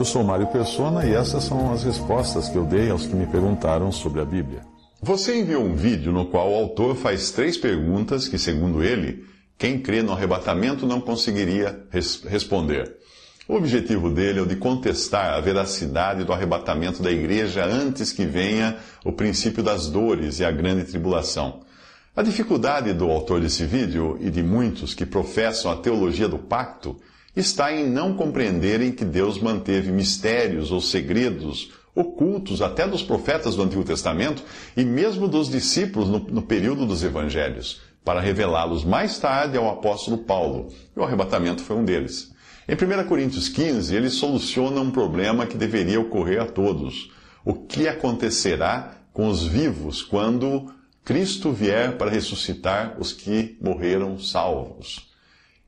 Eu sou Mário Persona e essas são as respostas que eu dei aos que me perguntaram sobre a Bíblia. Você enviou um vídeo no qual o autor faz três perguntas que, segundo ele, quem crê no arrebatamento não conseguiria res responder. O objetivo dele é o de contestar a veracidade do arrebatamento da igreja antes que venha o princípio das dores e a grande tribulação. A dificuldade do autor desse vídeo e de muitos que professam a teologia do pacto está em não compreenderem que Deus manteve mistérios ou segredos ocultos até dos profetas do Antigo Testamento e mesmo dos discípulos no, no período dos evangelhos, para revelá-los mais tarde ao apóstolo Paulo. E o arrebatamento foi um deles. Em 1 Coríntios 15, ele soluciona um problema que deveria ocorrer a todos. O que acontecerá com os vivos quando Cristo vier para ressuscitar os que morreram salvos?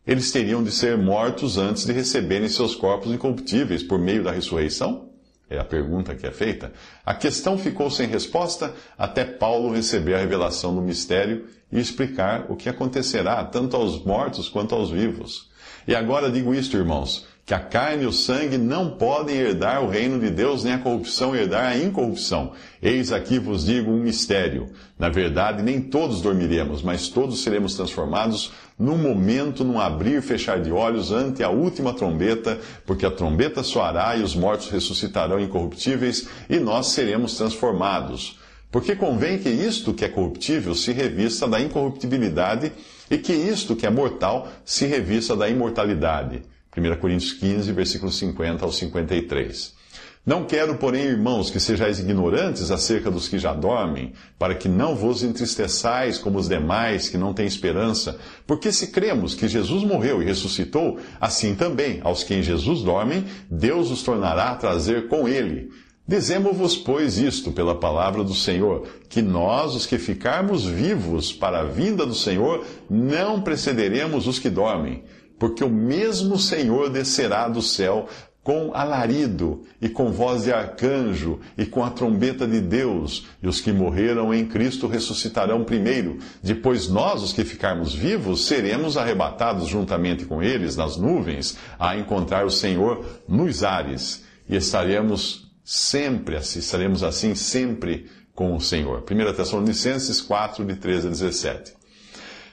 Eles teriam de ser mortos antes de receberem seus corpos incorruptíveis por meio da ressurreição? É a pergunta que é feita. A questão ficou sem resposta até Paulo receber a revelação do mistério e explicar o que acontecerá tanto aos mortos quanto aos vivos. E agora digo isto, irmãos, que a carne e o sangue não podem herdar o reino de Deus, nem a corrupção herdar a incorrupção. Eis aqui vos digo um mistério. Na verdade, nem todos dormiremos, mas todos seremos transformados num momento, num abrir e fechar de olhos ante a última trombeta, porque a trombeta soará e os mortos ressuscitarão incorruptíveis e nós seremos transformados. Porque convém que isto que é corruptível se revista da incorruptibilidade e que isto que é mortal se revista da imortalidade. 1 Coríntios 15, versículos 50 ao 53. Não quero, porém, irmãos, que sejais ignorantes acerca dos que já dormem, para que não vos entristeçais como os demais que não têm esperança, porque se cremos que Jesus morreu e ressuscitou, assim também, aos que em Jesus dormem, Deus os tornará a trazer com ele. Dizemos-vos, pois, isto pela palavra do Senhor, que nós, os que ficarmos vivos para a vinda do Senhor, não precederemos os que dormem, porque o mesmo Senhor descerá do céu com alarido e com voz de arcanjo e com a trombeta de Deus, e os que morreram em Cristo ressuscitarão primeiro. Depois nós, os que ficarmos vivos, seremos arrebatados juntamente com eles nas nuvens a encontrar o Senhor nos ares, e estaremos sempre assim, estaremos assim sempre com o Senhor. 1 Tessalonicenses 4, de 13 a 17.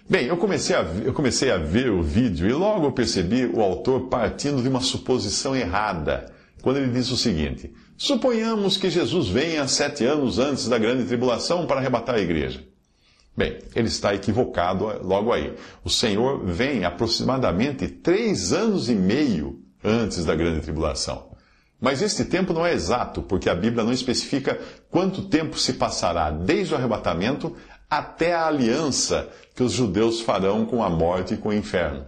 Bem, eu comecei, a, eu comecei a ver o vídeo e logo percebi o autor partindo de uma suposição errada, quando ele diz o seguinte: Suponhamos que Jesus venha sete anos antes da grande tribulação para arrebatar a igreja. Bem, ele está equivocado logo aí. O Senhor vem aproximadamente três anos e meio antes da grande tribulação. Mas este tempo não é exato, porque a Bíblia não especifica quanto tempo se passará desde o arrebatamento até a aliança que os judeus farão com a morte e com o inferno.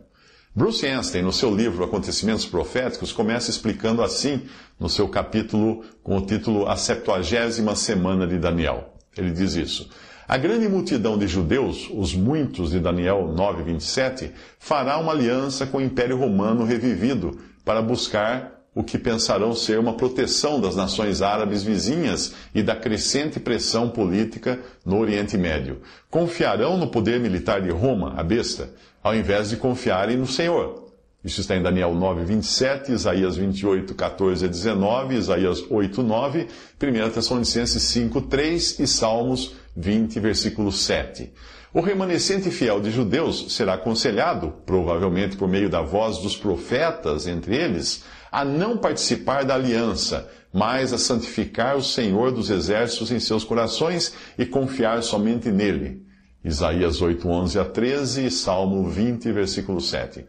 Bruce Anstey, no seu livro Acontecimentos Proféticos, começa explicando assim, no seu capítulo com o título A Septuagésima Semana de Daniel. Ele diz isso. A grande multidão de judeus, os muitos de Daniel 9:27, fará uma aliança com o Império Romano revivido para buscar o que pensarão ser uma proteção das nações árabes vizinhas e da crescente pressão política no Oriente Médio. Confiarão no poder militar de Roma, a besta, ao invés de confiarem no Senhor. Isso está em Daniel 9, 27, Isaías 28, 14 a 19, Isaías 8, 9, 1 Tessalonicenses 5, 3 e Salmos 20, versículo 7. O remanescente fiel de judeus será aconselhado, provavelmente por meio da voz dos profetas entre eles, a não participar da aliança, mas a santificar o Senhor dos exércitos em seus corações e confiar somente nele. Isaías 8, 11 a 13 e Salmo 20, versículo 7.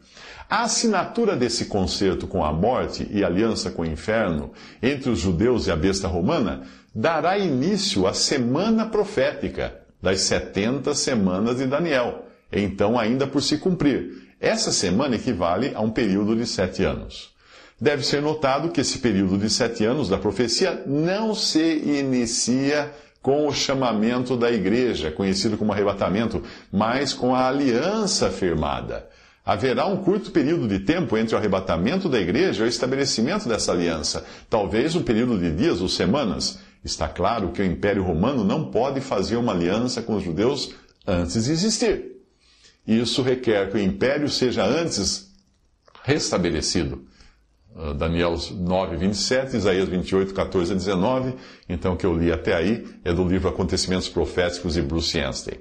A assinatura desse concerto com a morte e aliança com o inferno entre os judeus e a besta romana dará início à semana profética das 70 semanas de Daniel, então ainda por se cumprir Essa semana equivale a um período de sete anos. Deve ser notado que esse período de sete anos da profecia não se inicia com o chamamento da igreja, conhecido como arrebatamento, mas com a aliança firmada. Haverá um curto período de tempo entre o arrebatamento da igreja e o estabelecimento dessa aliança, talvez um período de dias ou semanas. Está claro que o Império Romano não pode fazer uma aliança com os judeus antes de existir. Isso requer que o império seja antes restabelecido. Ah, Daniel 9, 27, Isaías 28, 14 a 19. Então, o que eu li até aí é do livro Acontecimentos Proféticos de Bruce Anstey.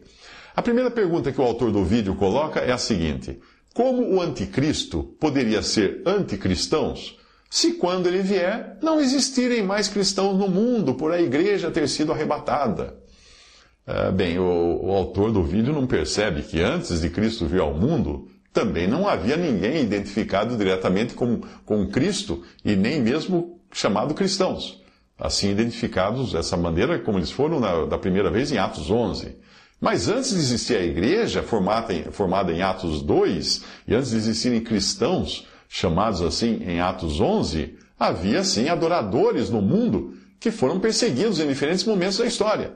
A primeira pergunta que o autor do vídeo coloca é a seguinte: Como o anticristo poderia ser anticristãos se quando ele vier não existirem mais cristãos no mundo por a igreja ter sido arrebatada? Uh, bem, o, o autor do vídeo não percebe que antes de Cristo vir ao mundo, também não havia ninguém identificado diretamente com, com Cristo e nem mesmo chamado cristãos. Assim identificados dessa maneira como eles foram na, da primeira vez em Atos 11. Mas antes de existir a igreja, formada em, formada em Atos 2, e antes de existirem cristãos, chamados assim em Atos 11, havia sim adoradores no mundo que foram perseguidos em diferentes momentos da história.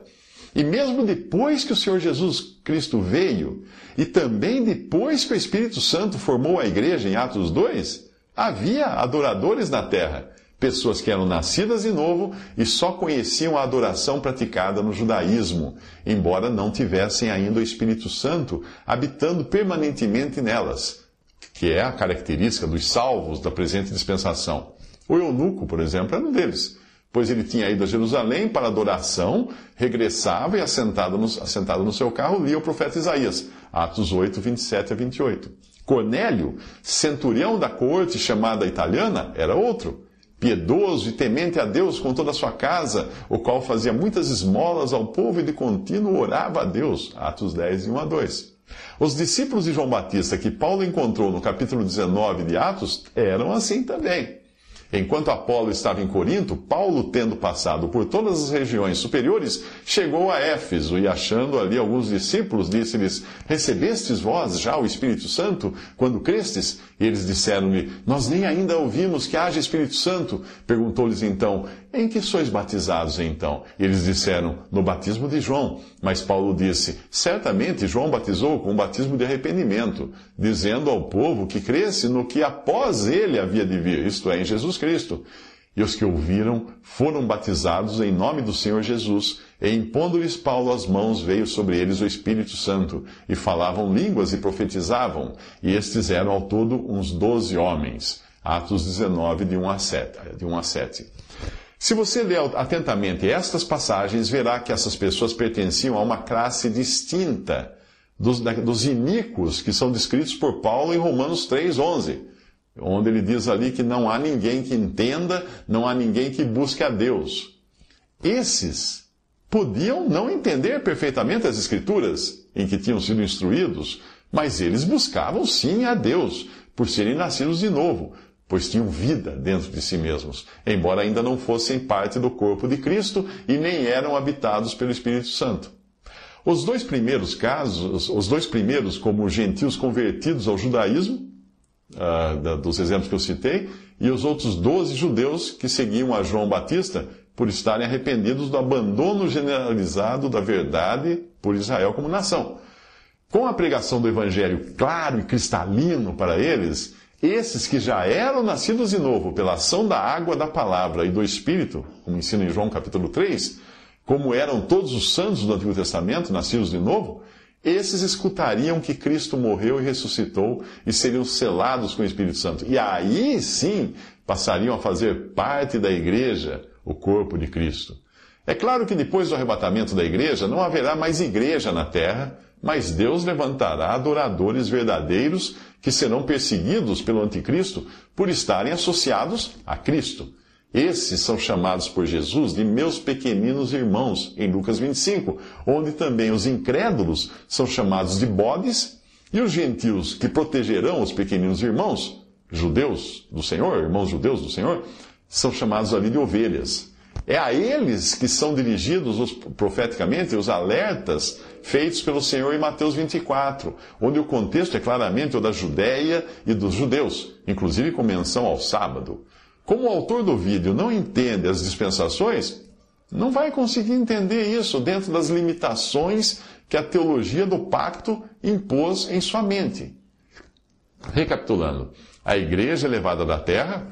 E mesmo depois que o Senhor Jesus Cristo veio, e também depois que o Espírito Santo formou a igreja em Atos 2, havia adoradores na terra, pessoas que eram nascidas de novo e só conheciam a adoração praticada no judaísmo, embora não tivessem ainda o Espírito Santo habitando permanentemente nelas, que é a característica dos salvos da presente dispensação. O eunuco, por exemplo, era um deles pois ele tinha ido a Jerusalém para adoração, regressava e, assentado no, assentado no seu carro, lia o profeta Isaías, Atos 8, 27 a 28. Cornélio, centurião da corte chamada italiana, era outro, piedoso e temente a Deus com toda a sua casa, o qual fazia muitas esmolas ao povo e de contínuo orava a Deus, Atos 10, 1 a 2. Os discípulos de João Batista que Paulo encontrou no capítulo 19 de Atos eram assim também. Enquanto Apolo estava em Corinto, Paulo, tendo passado por todas as regiões superiores, chegou a Éfeso e, achando ali alguns discípulos, disse-lhes: Recebestes vós já o Espírito Santo quando crestes? Eles disseram-lhe: Nós nem ainda ouvimos que haja Espírito Santo. Perguntou-lhes então: Em que sois batizados então? Eles disseram: No batismo de João. Mas Paulo disse: Certamente João batizou com o batismo de arrependimento, dizendo ao povo que cresce no que após ele havia de vir, isto é, em Jesus Cristo. E os que ouviram foram batizados em nome do Senhor Jesus, e impondo-lhes Paulo as mãos, veio sobre eles o Espírito Santo, e falavam línguas e profetizavam, e estes eram ao todo uns doze homens. Atos 19, de 1 a 7. De 1 a 7. Se você ler atentamente estas passagens, verá que essas pessoas pertenciam a uma classe distinta dos, dos iníquos que são descritos por Paulo em Romanos 3,11, onde ele diz ali que não há ninguém que entenda, não há ninguém que busque a Deus. Esses podiam não entender perfeitamente as Escrituras em que tinham sido instruídos, mas eles buscavam sim a Deus, por serem nascidos de novo, pois tinham vida dentro de si mesmos, embora ainda não fossem parte do corpo de Cristo e nem eram habitados pelo Espírito Santo. Os dois primeiros casos, os dois primeiros como gentios convertidos ao judaísmo, uh, dos exemplos que eu citei, e os outros doze judeus que seguiam a João Batista por estarem arrependidos do abandono generalizado da verdade por Israel como nação. Com a pregação do Evangelho claro e cristalino para eles, esses que já eram nascidos de novo pela ação da água, da palavra e do Espírito, como ensina em João capítulo 3, como eram todos os santos do Antigo Testamento, nascidos de novo, esses escutariam que Cristo morreu e ressuscitou e seriam selados com o Espírito Santo. E aí sim passariam a fazer parte da igreja, o corpo de Cristo. É claro que depois do arrebatamento da igreja não haverá mais igreja na terra, mas Deus levantará adoradores verdadeiros que serão perseguidos pelo anticristo por estarem associados a Cristo. Esses são chamados por Jesus de meus pequeninos irmãos, em Lucas 25, onde também os incrédulos são chamados de bodes e os gentios que protegerão os pequeninos irmãos, judeus do Senhor, irmãos judeus do Senhor, são chamados ali de ovelhas. É a eles que são dirigidos os, profeticamente os alertas feitos pelo Senhor em Mateus 24, onde o contexto é claramente o da Judéia e dos judeus, inclusive com menção ao sábado. Como o autor do vídeo não entende as dispensações, não vai conseguir entender isso dentro das limitações que a teologia do pacto impôs em sua mente. Recapitulando, a igreja é levada da terra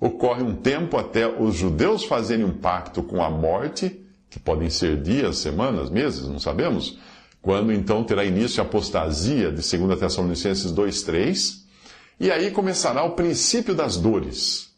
Ocorre um tempo até os judeus fazerem um pacto com a morte, que podem ser dias, semanas, meses, não sabemos, quando então terá início a apostasia de 2 Tessalonicenses 2,3, e aí começará o princípio das dores,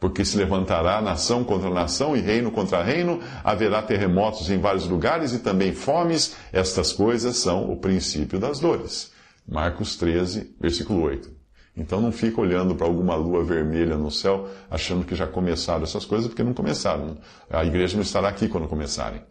porque se levantará nação contra nação e reino contra reino, haverá terremotos em vários lugares e também fomes, estas coisas são o princípio das dores. Marcos 13, versículo 8. Então não fica olhando para alguma lua vermelha no céu, achando que já começaram essas coisas, porque não começaram. A igreja não estará aqui quando começarem.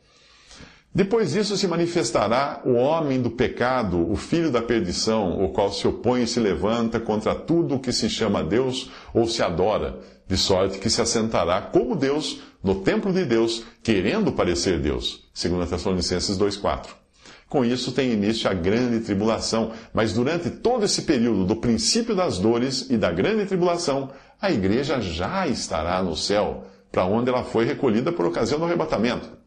Depois disso se manifestará o homem do pecado, o filho da perdição, o qual se opõe e se levanta contra tudo o que se chama Deus ou se adora, de sorte que se assentará como Deus no templo de Deus, querendo parecer Deus. 2 Tessalonicenses 2,4. Com isso tem início a grande tribulação, mas durante todo esse período do princípio das dores e da grande tribulação, a igreja já estará no céu, para onde ela foi recolhida por ocasião do arrebatamento.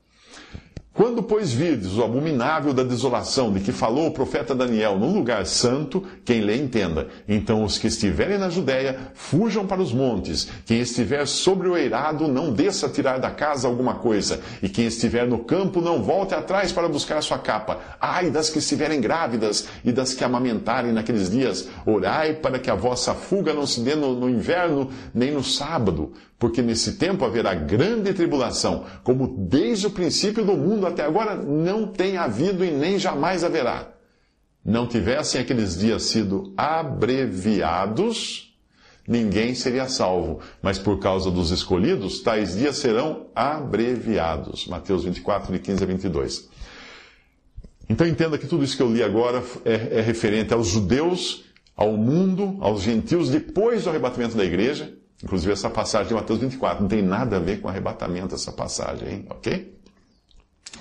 Quando, pois, virdes o abominável da desolação de que falou o profeta Daniel no lugar santo, quem lê entenda. Então os que estiverem na Judéia, fujam para os montes. Quem estiver sobre o eirado, não desça a tirar da casa alguma coisa. E quem estiver no campo, não volte atrás para buscar sua capa. Ai das que estiverem grávidas e das que amamentarem naqueles dias. Orai para que a vossa fuga não se dê no, no inverno, nem no sábado porque nesse tempo haverá grande tribulação, como desde o princípio do mundo até agora não tem havido e nem jamais haverá. Não tivessem aqueles dias sido abreviados, ninguém seria salvo, mas por causa dos escolhidos, tais dias serão abreviados. Mateus 24, de 15 a 22. Então entenda que tudo isso que eu li agora é, é referente aos judeus, ao mundo, aos gentios, depois do arrebatamento da igreja Inclusive, essa passagem de Mateus 24 não tem nada a ver com arrebatamento, essa passagem, hein? Ok?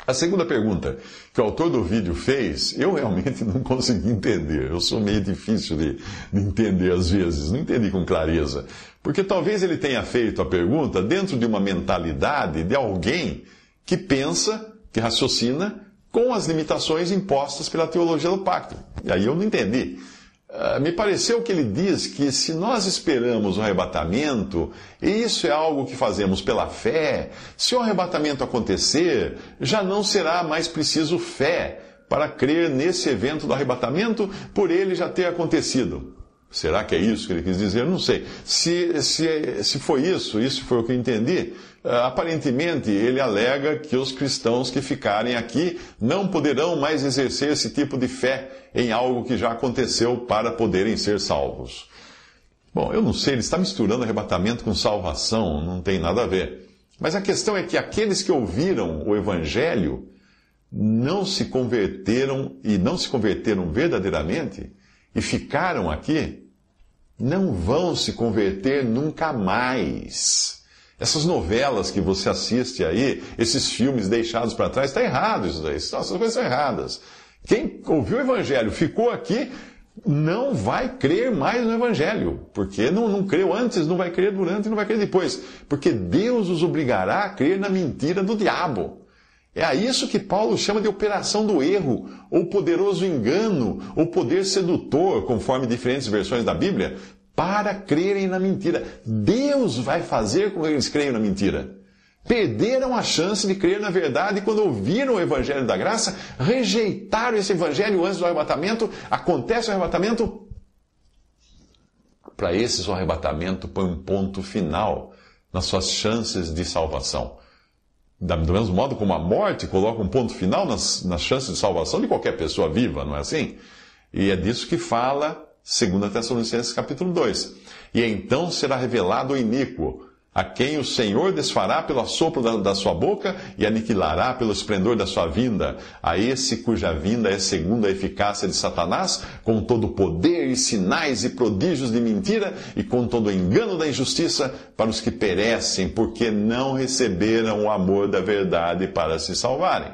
A segunda pergunta que o autor do vídeo fez, eu realmente não consegui entender. Eu sou meio difícil de, de, entender às vezes, não entendi com clareza. Porque talvez ele tenha feito a pergunta dentro de uma mentalidade de alguém que pensa, que raciocina com as limitações impostas pela teologia do pacto. E aí eu não entendi. Ah, me pareceu que ele diz que se nós esperamos o arrebatamento, e isso é algo que fazemos pela fé, se o arrebatamento acontecer, já não será mais preciso fé para crer nesse evento do arrebatamento, por ele já ter acontecido. Será que é isso que ele quis dizer? Não sei. Se, se, se foi isso, isso foi o que eu entendi, uh, aparentemente ele alega que os cristãos que ficarem aqui não poderão mais exercer esse tipo de fé em algo que já aconteceu para poderem ser salvos. Bom, eu não sei, ele está misturando arrebatamento com salvação, não tem nada a ver. Mas a questão é que aqueles que ouviram o Evangelho não se converteram e não se converteram verdadeiramente e ficaram aqui, não vão se converter nunca mais. Essas novelas que você assiste aí, esses filmes deixados para trás, está errado isso daí. Essas coisas são erradas. Quem ouviu o Evangelho, ficou aqui, não vai crer mais no Evangelho, porque não, não creu antes, não vai crer durante não vai crer depois, porque Deus os obrigará a crer na mentira do diabo. É a isso que Paulo chama de operação do erro, ou poderoso engano, ou poder sedutor, conforme diferentes versões da Bíblia, para crerem na mentira. Deus vai fazer com que eles creiam na mentira. Perderam a chance de crer na verdade quando ouviram o Evangelho da Graça, rejeitaram esse Evangelho antes do arrebatamento. Acontece o arrebatamento. Para esses, o arrebatamento põe um ponto final nas suas chances de salvação. Do mesmo modo como a morte coloca um ponto final nas, nas chances de salvação de qualquer pessoa viva, não é assim? E é disso que fala 2 Tessalonicenses capítulo 2. E então será revelado o iníquo, a quem o Senhor desfará pelo assopro da, da, sua boca e aniquilará pelo esplendor da sua vinda, a esse cuja vinda é segundo a eficácia de Satanás, com todo o poder e sinais e prodígios de mentira e com todo o engano da injustiça para os que perecem, porque não receberam o amor da verdade para se salvarem.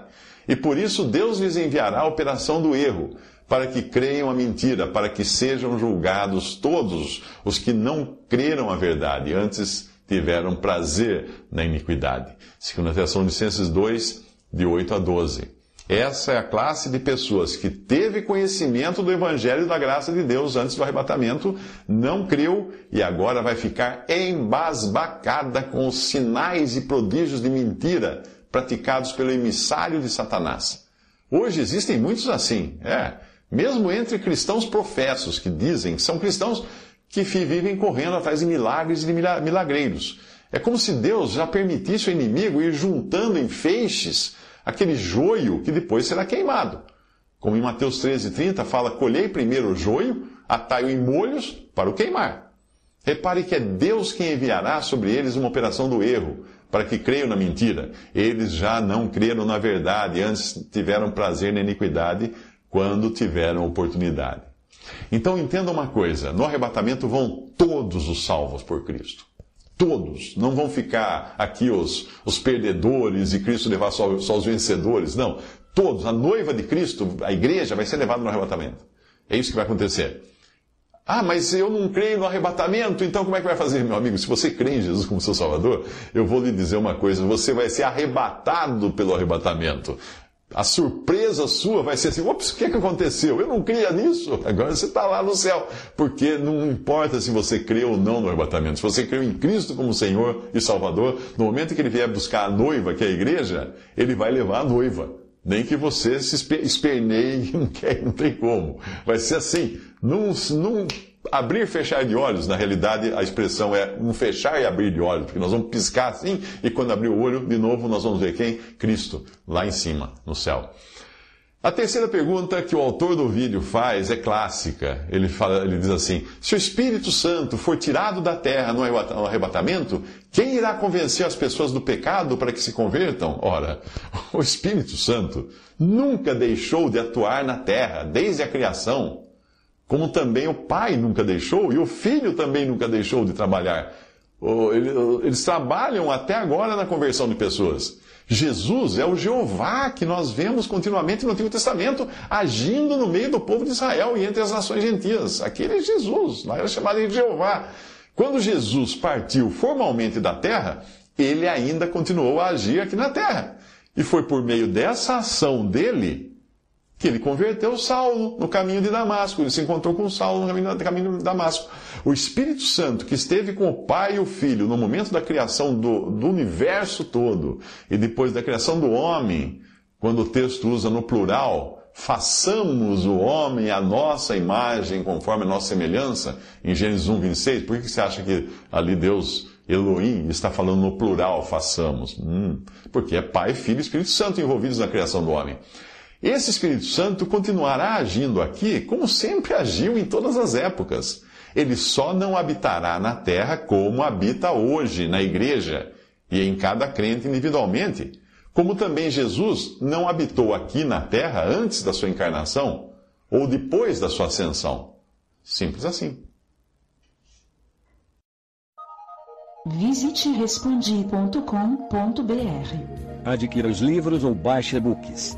E por isso Deus lhes enviará a operação do erro, para que creiam a mentira, para que sejam julgados todos os que não creram a verdade, antes tiveram prazer na iniquidade. Segundo a Tessalonicenses 2, de 8 a 12. Essa é a classe de pessoas que teve conhecimento do Evangelho da graça de Deus antes do arrebatamento, não creu e agora vai ficar embasbacada com os sinais e prodígios de mentira praticados pelo emissário de Satanás. Hoje existem muitos assim, é, mesmo entre cristãos professos que dizem que são cristãos que vivem correndo atrás de milagres e de milagreiros. É como se Deus já permitisse o inimigo ir juntando em feixes aquele joio que depois será queimado. Como em Mateus 13,30 fala: colhei primeiro o joio, atai-o em molhos para o queimar. Repare que é Deus quem enviará sobre eles uma operação do erro, para que creiam na mentira. Eles já não creram na verdade, antes tiveram prazer na iniquidade, quando tiveram oportunidade. Então entenda uma coisa: no arrebatamento vão todos os salvos por Cristo. Todos. Não vão ficar aqui os, os perdedores e Cristo levar só, só os vencedores. Não. Todos. A noiva de Cristo, a igreja, vai ser levada no arrebatamento. É isso que vai acontecer. Ah, mas eu não creio no arrebatamento, então como é que vai fazer, meu amigo? Se você crê em Jesus como seu Salvador, eu vou lhe dizer uma coisa: você vai ser arrebatado pelo arrebatamento. A surpresa sua vai ser assim: ops, o que, é que aconteceu? Eu não cria nisso. Agora você está lá no céu. Porque não importa se você crê ou não no arrebatamento. Se você crê em Cristo como Senhor e Salvador, no momento que ele vier buscar a noiva, que é a igreja, ele vai levar a noiva. Nem que você se esperneie, não, quer, não tem como. Vai ser assim. Num, num abrir e fechar de olhos, na realidade a expressão é um fechar e abrir de olhos, porque nós vamos piscar assim e quando abrir o olho, de novo, nós vamos ver quem? Cristo, lá em cima, no céu. A terceira pergunta que o autor do vídeo faz é clássica. Ele, fala, ele diz assim: Se o Espírito Santo for tirado da terra no arrebatamento, quem irá convencer as pessoas do pecado para que se convertam? Ora, o Espírito Santo nunca deixou de atuar na terra desde a criação como também o pai nunca deixou e o filho também nunca deixou de trabalhar. Eles trabalham até agora na conversão de pessoas. Jesus é o Jeová que nós vemos continuamente no Antigo Testamento agindo no meio do povo de Israel e entre as nações gentias. Aquele é Jesus, lá era chamado de Jeová. Quando Jesus partiu formalmente da terra, ele ainda continuou a agir aqui na terra. E foi por meio dessa ação dele que ele converteu Saulo no caminho de Damasco. Ele se encontrou com Saulo no caminho, de Damasco. O Espírito Santo, que esteve com o Pai e o Filho no momento da criação do, do universo todo e depois da criação do homem, quando o texto usa no plural, façamos o homem a nossa imagem, conforme a nossa semelhança, em Gênesis 1, 26. Por que você acha que ali Deus, Elohim, está falando no plural, façamos? Hum, porque é Pai, Filho e Espírito Santo envolvidos na criação do homem. Esse Espírito Santo continuará agindo aqui como sempre agiu em todas as épocas. Ele só não habitará na terra como habita hoje na igreja e em cada crente individualmente. Como também Jesus não habitou aqui na terra antes da sua encarnação ou depois da sua ascensão. Simples assim. Visite respondi.com.br. Adquira os livros ou baixe e-books